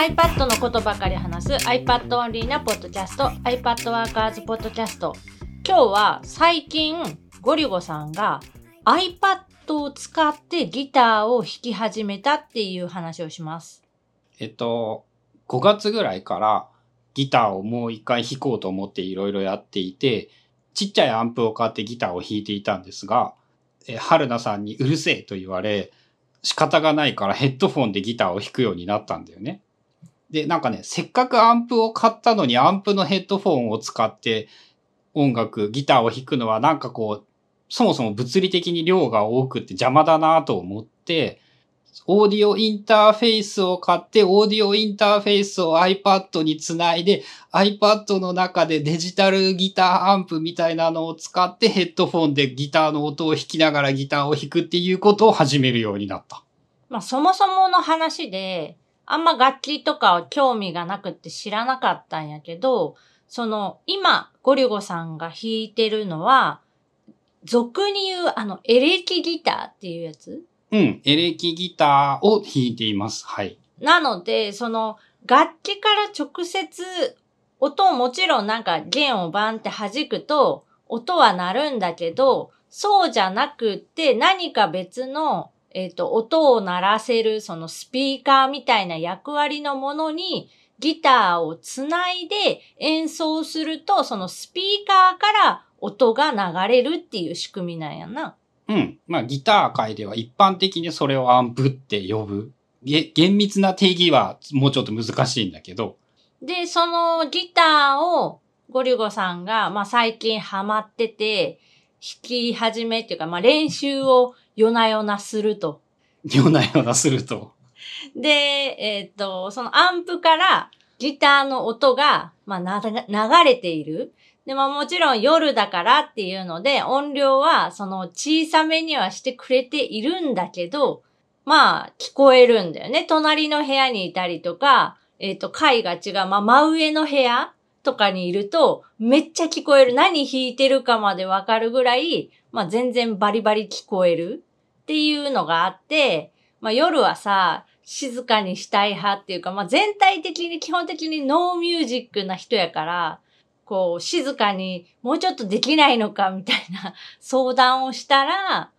iPad のことばかり話す iPad オンリーなポッドキャスト iPad ワーカーズポッドキャスト今日は最近ゴリゴさんが iPad を使ってギターを弾き始めたっていう話をします。えっと、5月ぐらいからギターをもう一回弾こうと思っていろいろやっていて、ちっちゃいアンプを買ってギターを弾いていたんですが、え春菜さんにうるせえと言われ、仕方がないからヘッドフォンでギターを弾くようになったんだよね。で、なんかね、せっかくアンプを買ったのにアンプのヘッドフォンを使って音楽、ギターを弾くのはなんかこう、そもそも物理的に量が多くって邪魔だなと思って、オーディオインターフェースを買って、オーディオインターフェースを iPad につないで、iPad の中でデジタルギターアンプみたいなのを使ってヘッドフォンでギターの音を弾きながらギターを弾くっていうことを始めるようになった。まあそもそもの話で、あんま楽器とかは興味がなくって知らなかったんやけど、その今ゴリゴさんが弾いてるのは、俗に言うあのエレキギターっていうやつ？うん、エレキギターを弾いています。はい。なので、その楽器から直接音をもちろんなんか弦をバンって弾くと音は鳴るんだけど、そうじゃなくって何か別の、えっ、と、音を鳴らせるそのスピーカーみたいな役割のものにギターをつないで演奏するとそのスピーカーから音が流れるっていう仕組みなんやな。うん。まあ、ギター界では一般的にそれをアンプって呼ぶ。げ厳密な定義はもうちょっと難しいんだけど、で、そのギターをゴリゴさんが、まあ最近ハマってて、弾き始めっていうか、まあ練習を夜な夜なすると。ようなようなすると。で、えっ、と、そのアンプからギターの音が、まあな、流れている。で、まあもちろん夜だからっていうので、音量はその小さめにはしてくれているんだけど、まあ聞こえるんだよね。隣の部屋にいたりとか、えっ、と、階が違う、まあ真上の部屋とかにいると、めっちゃ聞こえる。何弾いてるかまでわかるぐらい、まあ全然バリバリ聞こえるっていうのがあって、まあ夜はさ、静かにしたい派っていうか、まあ全体的に基本的にノーミュージックな人やから、こう静かにもうちょっとできないのかみたいな 相談をしたら、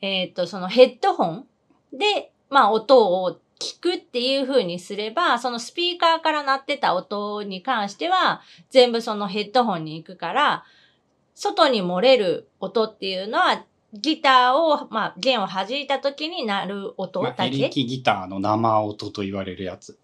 えっ、と、そのヘッドホンで、まあ音を聞くっていう風にすれば、そのスピーカーから鳴ってた音に関しては、全部そのヘッドホンに行くから、外に漏れる音っていうのは、ギターを、まあ、弦を弾いた時に鳴る音まあ、だけ。エレキギターの生音と言われるやつ。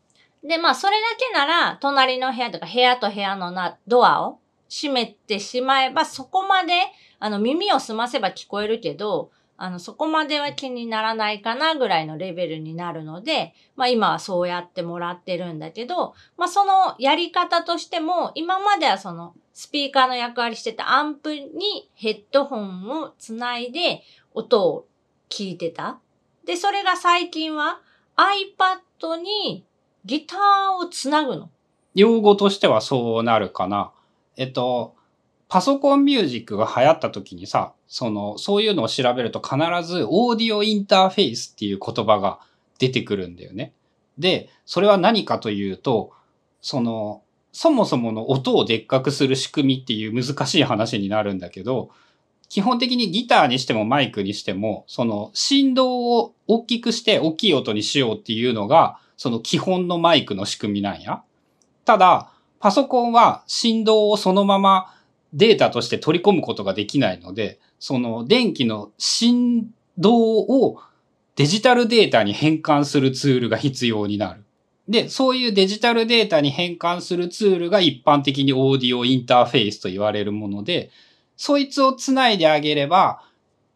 で、まあ、それだけなら、隣の部屋とか、部屋と部屋のな、ドアを閉めてしまえば、そこまで、あの、耳を澄ませば聞こえるけど、あの、そこまでは気にならないかなぐらいのレベルになるので、まあ今はそうやってもらってるんだけど、まあそのやり方としても、今まではそのスピーカーの役割してたアンプにヘッドホンをつないで音を聞いてた。で、それが最近は iPad にギターをつなぐの。用語としてはそうなるかな。えっと、パソコンミュージックが流行った時にさ、その、そういうのを調べると必ずオーディオインターフェースっていう言葉が出てくるんだよね。で、それは何かというと、その、そもそもの音をでっかくする仕組みっていう難しい話になるんだけど、基本的にギターにしてもマイクにしても、その振動を大きくして大きい音にしようっていうのが、その基本のマイクの仕組みなんや。ただ、パソコンは振動をそのままデータとして取り込むことができないので、その電気の振動をデジタルデータに変換するツールが必要になる。で、そういうデジタルデータに変換するツールが一般的にオーディオインターフェースと言われるもので、そいつをつないであげれば、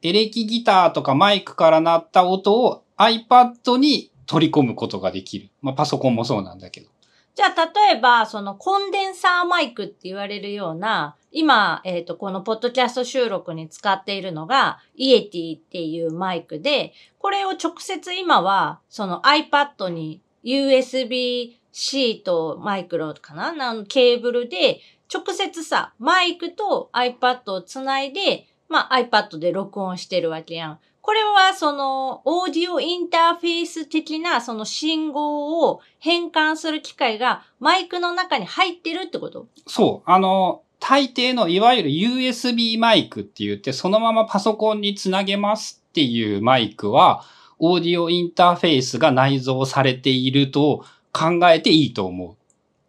エレキギターとかマイクから鳴った音を iPad に取り込むことができる。まあパソコンもそうなんだけど。じゃあ、例えば、そのコンデンサーマイクって言われるような、今、えっ、と、このポッドキャスト収録に使っているのが、イエティっていうマイクで、これを直接今は、その iPad に USB-C とマイクロかななケーブルで、直接さ、マイクと iPad をつないで、まあ iPad で録音してるわけやん。これはそのオーディオインターフェース的なその信号を変換する機械がマイクの中に入ってるってこと？そう。あの、大抵のいわゆる USB マイクって言って、そのままパソコンにつなげますっていうマイクは、オーディオインターフェースが内蔵されていると考えていいと思う。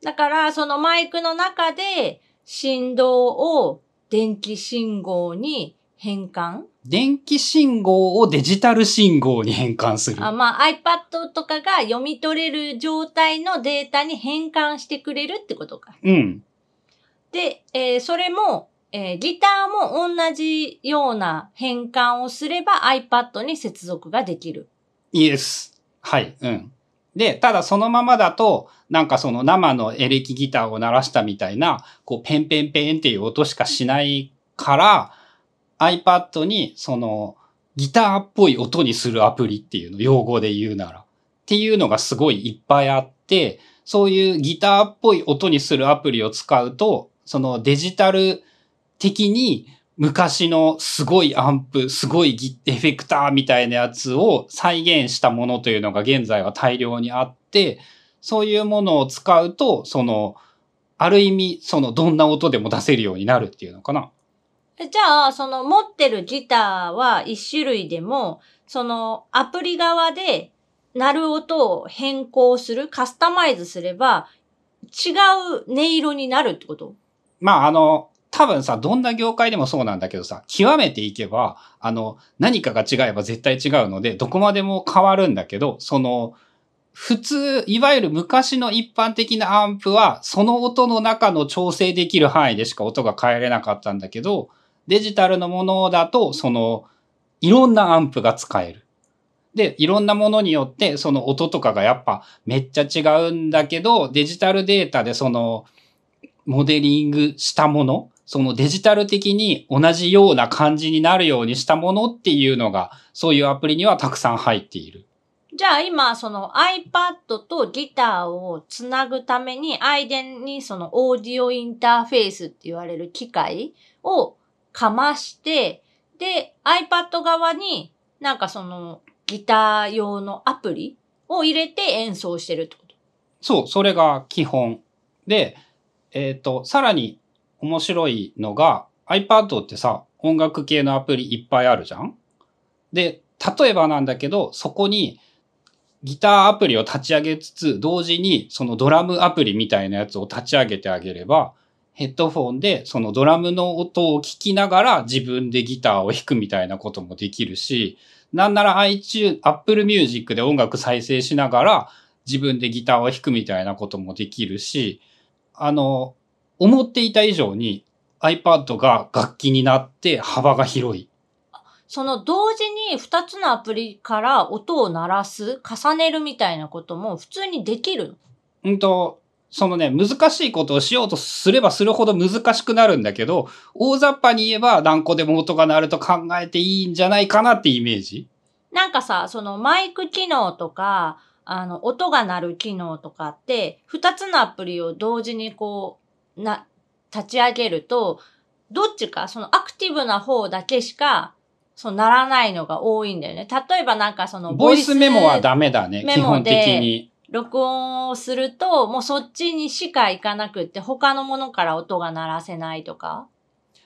だからそのマイクの中で振動を電気信号に変換？電気信号をデジタル信号に変換する。あまあ iPad とかが読み取れる状態のデータに変換してくれるってことか。うん。で、えーそれも、えーギターも同じような変換をすれば iPad に接続ができる。イエス。はい。うん。で、ただそのままだと、なんかその生のエレキギターを鳴らしたみたいな、こう、ペンペンペンっていう音しかしないから、iPad にその、ギターっぽい音にするアプリっていうの、用語で言うなら。っていうのがすごいいっぱいあって、そういうギターっぽい音にするアプリを使うと、そのデジタル的に昔のすごいアンプ、すごいエフェクターみたいなやつを再現したものというのが現在は大量にあって、そういうものを使うと、その、ある意味、その、どんな音でも出せるようになるっていうのかな。じゃあ、その持ってるギターは一種類でも、そのアプリ側で鳴る音を変更する、カスタマイズすれば、違う音色になるってこと？まあ、あの、多分さ、どんな業界でもそうなんだけどさ、極めていけば、あの、何かが違えば絶対違うので、どこまでも変わるんだけど、その、普通、いわゆる昔の一般的なアンプは、その音の中の調整できる範囲でしか音が変えれなかったんだけど、デジタルのものだと、その、いろんなアンプが使える。で、いろんなものによって、その音とかがやっぱめっちゃ違うんだけど、デジタルデータでその、モデリングしたもの、そのデジタル的に同じような感じになるようにしたものっていうのが、そういうアプリにはたくさん入っている。じゃあ今、その iPad とギターをつなぐために、間にそのオーディオインターフェースって言われる機械をかまして、で、iPad 側になんかそのギター用のアプリを入れて演奏してるってこと？そう、それが基本。で、えっ、と、さらに面白いのが、iPad ってさ、音楽系のアプリいっぱいあるじゃん？で、例えばなんだけど、そこにギターアプリを立ち上げつつ、同時にそのドラムアプリみたいなやつを立ち上げてあげれば、ヘッドフォンでそのドラムの音を聞きながら自分でギターを弾くみたいなこともできるし、なんなら iTunes、Apple Music で音楽再生しながら自分でギターを弾くみたいなこともできるし、あの、思っていた以上に iPad が楽器になって幅が広い。その同時に2つのアプリから音を鳴らす、重ねるみたいなことも普通にできるのうんと、そのね、難しいことをしようとすればするほど難しくなるんだけど、大雑把に言えば何個でも音が鳴ると考えていいんじゃないかなってイメージ。なんかさ、そのマイク機能とか、あの、音が鳴る機能とかって、二つのアプリを同時にこう、な、立ち上げると、どっちか、そのアクティブな方だけしか、そうならないのが多いんだよね。例えばなんかその、ボイスメモはダメだね、基本的でに。録音をすると、もうそっちにしか行かなくって、他のものから音が鳴らせないとか。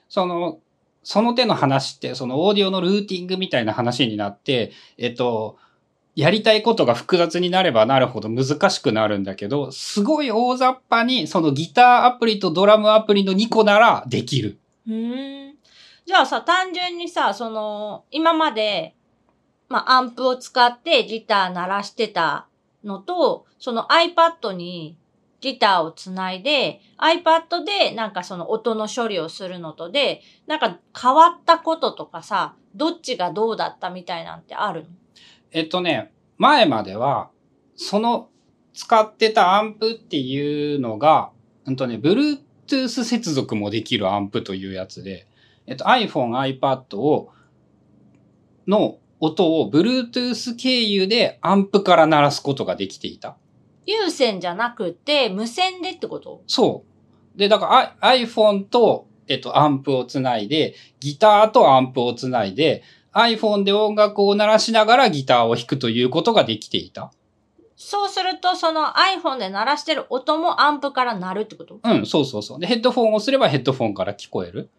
その、その手の話って、そのオーディオのルーティングみたいな話になって、えっと、やりたいことが複雑になればなるほど難しくなるんだけど、すごい大雑把に、そのギターアプリとドラムアプリの2個ならできる。うーん。じゃあさ、単純にさ、その、今まで、まあ、アンプを使ってギター鳴らしてたのと、その iPad にギターをつないで、iPad でなんかその音の処理をするのとで、なんか変わったこととかさ、どっちがどうだったみたいなんてあるの？えっとね、前までは、その使ってたアンプっていうのが、うんとね、Bluetooth 接続もできるアンプというやつで、えっと iPhone、iPad を、の音を Bluetooth 経由でアンプから鳴らすことができていた。有線じゃなくて、無線でってこと？そう。で、だから iPhone と、えっと、アンプをつないで、ギターとアンプをつないで、iPhone で音楽を鳴らしながらギターを弾くということができていた。そうすると、その iPhone で鳴らしてる音もアンプから鳴るってこと？うん、そうそうそう。で、ヘッドフォンをすればヘッドフォンから聞こえる。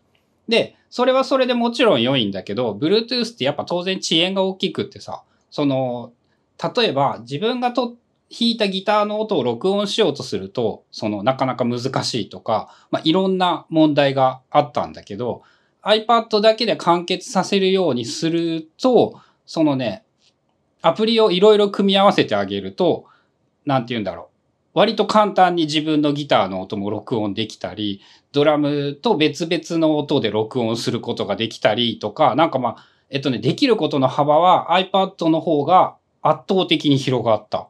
で、それはそれでもちろん良いんだけど、Bluetooth ってやっぱ当然遅延が大きくってさ、その、例えば自分がと弾いたギターの音を録音しようとすると、そのなかなか難しいとか、まあ、いろんな問題があったんだけど、iPad だけで完結させるようにすると、そのね、アプリをいろいろ組み合わせてあげると、なんて言うんだろう。割と簡単に自分のギターの音も録音できたり、ドラムと別々の音で録音することができたりとか、なんかまあ、えっとね、できることの幅は iPad の方が圧倒的に広がった。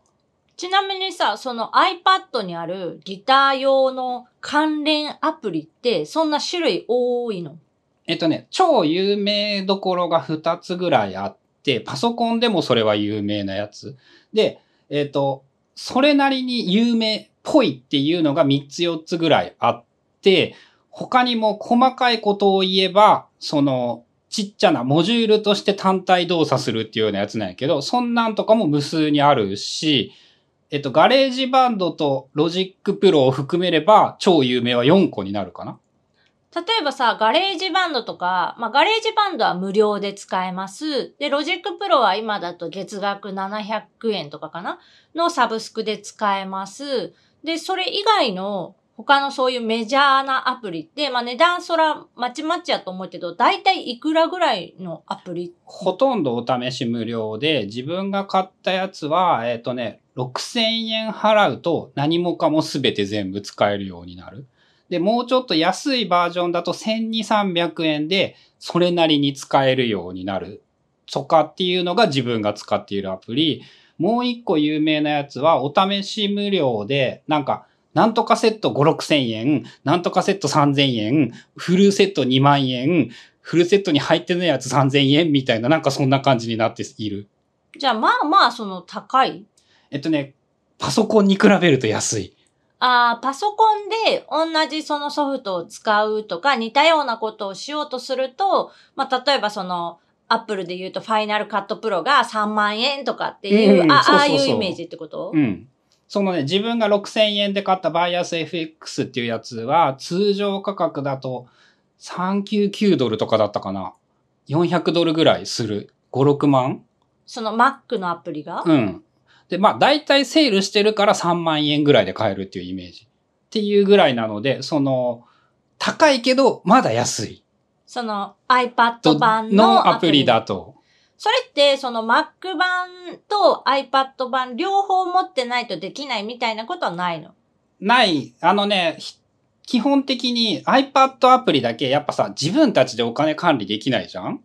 ちなみにさ、その iPad にあるギター用の関連アプリってそんな種類多いの？えっとね、超有名どころが2つぐらいあって、パソコンでもそれは有名なやつ。で、えっと、それなりに有名っぽいっていうのが3つ4つぐらいあって、他にも細かいことを言えば、その、ちっちゃなモジュールとして単体動作するっていうようなやつなんやけど、そんなんとかも無数にあるし、えっと、 GarageBand と Logic Pro を含めれば、超有名は4個になるかな。例えばさ、 GarageBand とか、まあ、 GarageBand は無料で使えます。で、 Logic Pro は今だと月額700円とかかな？のサブスクで使えます。で、それ以外の他のそういうメジャーなアプリって、まあ、値段そらまちまちやと思うけど、だいたいいくらぐらいのアプリ？ほとんどお試し無料で、自分が買ったやつは、えっ、とね、6000円払うと何もかも全て全部使えるようになる。で、もうちょっと安いバージョンだと1200、300円でそれなりに使えるようになる。とかっていうのが自分が使っているアプリ。もう一個有名なやつはお試し無料で、なんか、なんとかセット5、6千円、なんとかセット3000円、フルセット2万円、フルセットに入ってないやつ3000円みたいな、なんかそんな感じになっている。じゃあまあまあその高い？えっとね、パソコンに比べると安い。ああ、パソコンで同じそのソフトを使うとか似たようなことをしようとすると、まあ例えばその、アップルで言うとファイナルカットプロが3万円とかっていうああいうイメージってこと、うん。そのね、自分が6000円で買ったバイアス FX っていうやつは、通常価格だと399ドルとかだったかな。400ドルぐらいする。5、6万？その Mac のアプリが、うん。で、まあ、大体セールしてるから3万円ぐらいで買えるっていうイメージ。っていうぐらいなので、その、高いけど、まだ安い。その iPad 版ののアプリだと。それって、その Mac 版と iPad 版両方持ってないとできないみたいなことはないの？ない、あのね、ひ基本的に iPad アプリだけやっぱさ、自分たちでお金管理できないじゃん？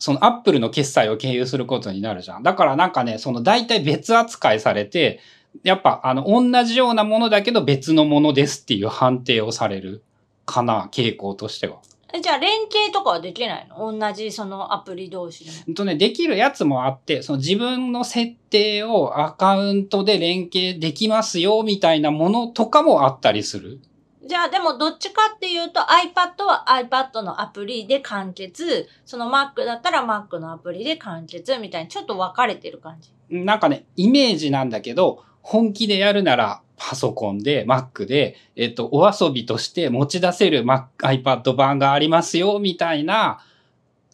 その Apple の決済を経由することになるじゃん。だからなんかね、その大体別扱いされて、やっぱあの同じようなものだけど別のものですっていう判定をされるかな、傾向としては。えじゃあ連携とかはできないの？同じそのアプリ同士でも。ほんとね、できるやつもあって、その自分の設定をアカウントで連携できますよみたいなものとかもあったりする。じゃあでもどっちかっていうと iPad は iPad のアプリで完結、その Mac だったら Mac のアプリで完結みたいにちょっと分かれてる感じ。なんかね、イメージなんだけど、本気でやるならパソコンで Mac で、えっと、お遊びとして持ち出せる Mac、iPad 版がありますよみたいな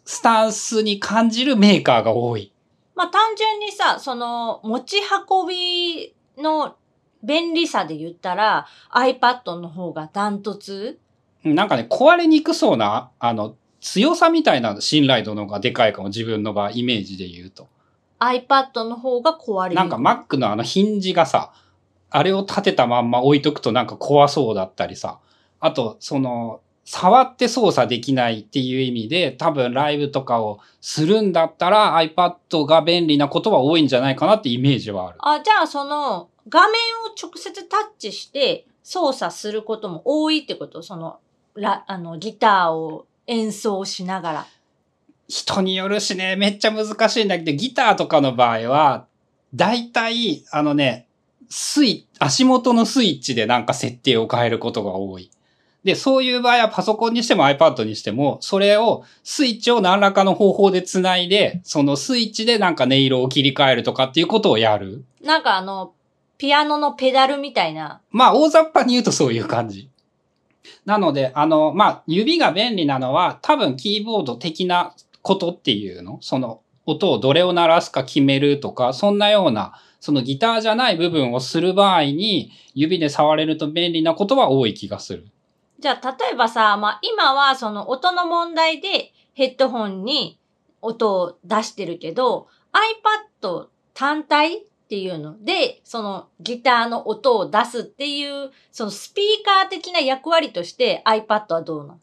スタンスに感じるメーカーが多い。まあ単純にさ、その持ち運びの便利さで言ったら iPad の方がダントツ？なんかね、壊れにくそうな、あの、強さみたいな信頼度の方がでかいかも、自分の場合、イメージで言うと。iPad の方が壊れる。なんか Mac のあのヒンジがさ、あれを立てたまんま置いとくとなんか怖そうだったりさ。あと、その、触って操作できないっていう意味で、多分ライブとかをするんだったら iPad が便利なことは多いんじゃないかなってイメージはある。あ、じゃあその画面を直接タッチして操作することも多いってこと？その、ラ、あの、ギターを演奏しながら。人によるしね、めっちゃ難しいんだけど、ギターとかの場合は、大体、あのね、スイ、足元のスイッチでなんか設定を変えることが多い。で、そういう場合はパソコンにしても iPad にしても、それを、スイッチを何らかの方法で繋いで、そのスイッチでなんか音色を切り替えるとかっていうことをやる。なんかあの、ピアノのペダルみたいな。まあ、大雑把に言うとそういう感じ。なので、あの、まあ、指が便利なのは、多分キーボード的なことっていうの？その、音をどれを鳴らすか決めるとか、そんなような、そのギターじゃない部分をする場合に、指で触れると便利なことは多い気がする。じゃあ、例えばさ、まあ、今はその音の問題でヘッドホンに音を出してるけど、iPad 単体っていうので、そのギターの音を出すっていう、そのスピーカー的な役割として iPad はどうなの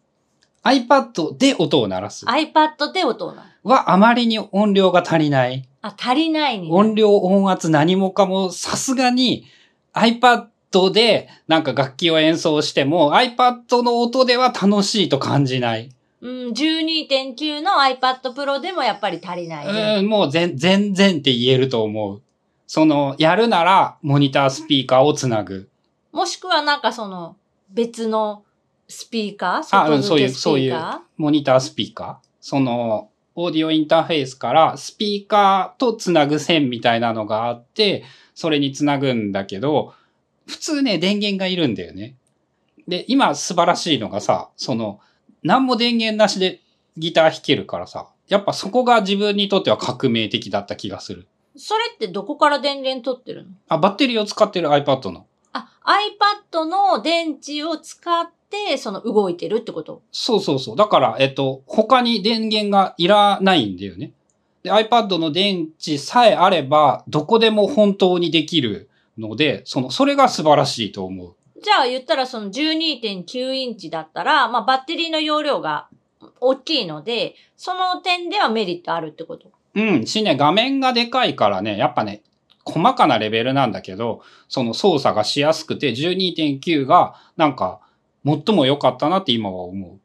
？iPad で音を鳴らす ?iPad で音を鳴らす。はあまりに音量が足りない。あ、足りないになる。音量、音圧何もかもさすがに iPad でなんか楽器を演奏しても iPad の音では楽しいと感じない。うん、12.9の iPad Pro でもやっぱり足りない、ね。うん、もう全全然って言えると思う。その、やるならモニタースピーカーをつなぐ。もしくはなんかその別のスピーカーあ、うん、そういう、そういうモニタースピーカー。その、オーディオインターフェースからスピーカーとつなぐ線みたいなのがあって、それにつなぐんだけど、普通ね、電源がいるんだよね。で、今素晴らしいのがさ、その、何も電源なしでギター弾けるからさ、やっぱそこが自分にとっては革命的だった気がする。ーそれってどこから電源取ってるの？あ、バッテリーを使ってる iPad の。あ、iPad の電池を使って、その動いてるってこと？そうそうそう。だから、えっと、他に電源がいらないんだよね。で、iPad の電池さえあれば、どこでも本当にできるので、その、それが素晴らしいと思う。じゃあ言ったらその12.9インチだったら、まあバッテリーの容量が大きいので、その点ではメリットあるってこと？うん。しね、画面がでかいからね、やっぱね、細かなレベルなんだけど、その操作がしやすくて、12.9が、なんか、最も良かったなって今は思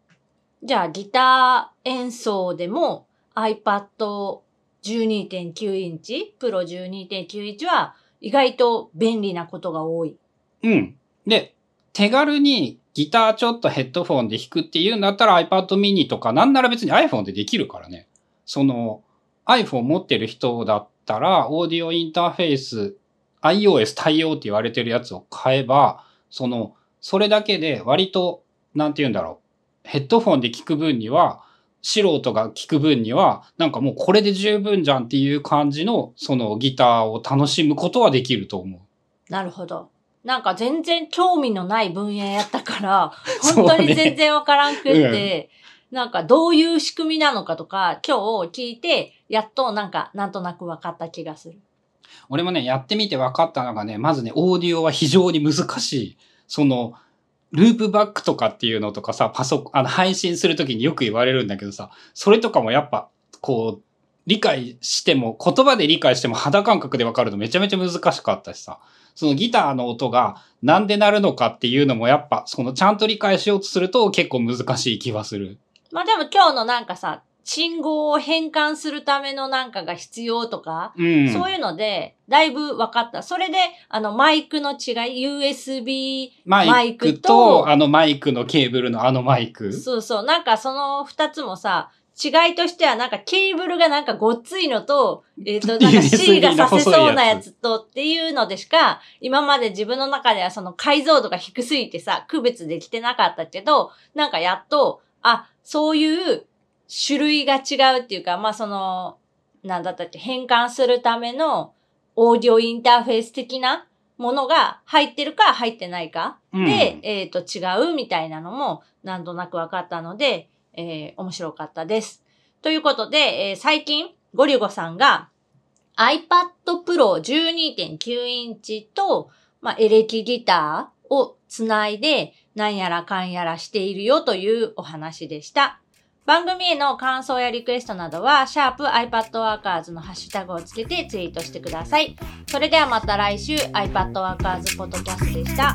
じゃあギター演奏でも iPad 12.9インチ、プロ12.9インチは意外と便利なことが多い。う。うん。で、手軽にギターちょっとヘッドフォンで弾くっていうんだったら iPad mini とかなんなら別に iPhone でできるからね。その iPhone 持ってる人だったらオーディオインターフェース iOS 対応って言われてるやつを買えば、その、それだけで割と、なんて言うんだろう。ヘッドフォンで聞く分には、素人が聞く分には、なんかもうこれで十分じゃんっていう感じの、そのギターを楽しむことはできると思う。なるほど。なんか全然興味のない分野やったから、本当に全然わからんくって、なんかどういう仕組みなのかとか、今日聞いて、やっとなんかなんとなく分かった気がする。俺もね、やってみて分かったのがね、まずね、オーディオは非常に難しい。その、ループバックとかっていうのとかさ、パソコン、あの、配信するときによく言われるんだけどさ、それとかもやっぱ、こう、理解しても、言葉で理解しても肌感覚で分かるとめちゃめちゃ難しかったしさ、そのギターの音がなんで鳴るのかっていうのもやっぱ、そのちゃんと理解しようとすると結構難しい気はする。まあでも今日のなんかさ、信号を変換するためのなんかが必要とか、うん。そういうので、だいぶ分かった。それで、あの、マイクの違い、USB ママイイククとと、あのマイクのケーブルのあのマイク。そうそう。なんかその二つもさ、違いとしてはなんかケーブルがなんかごっついのと、えっ、と、なんか C がさせそうなやつとっていうのでしか、今まで自分の中ではその解像度が低すぎてさ、区別できてなかったけど、なんかやっと、あ、そういう種類が違うっていうか、まあその、なんだったっけ、変換するためのオーディオインターフェース的なものが入ってるか入ってないかうんで、えっ、と、違うみたいなのも、なんとなく分かったので、えー面白かったです。ということで、えー最近、ゴリュゴさんが iPad Pro 12.9インチと、まあ、エレキギターをつないで、なんやらかんやらしているよというお話でした。番組への感想やリクエストなどは、シャープ iPadWorkers のハッシュタグをつけてツイートしてください。それではまた来週 iPadWorkers ポッドキャストでした。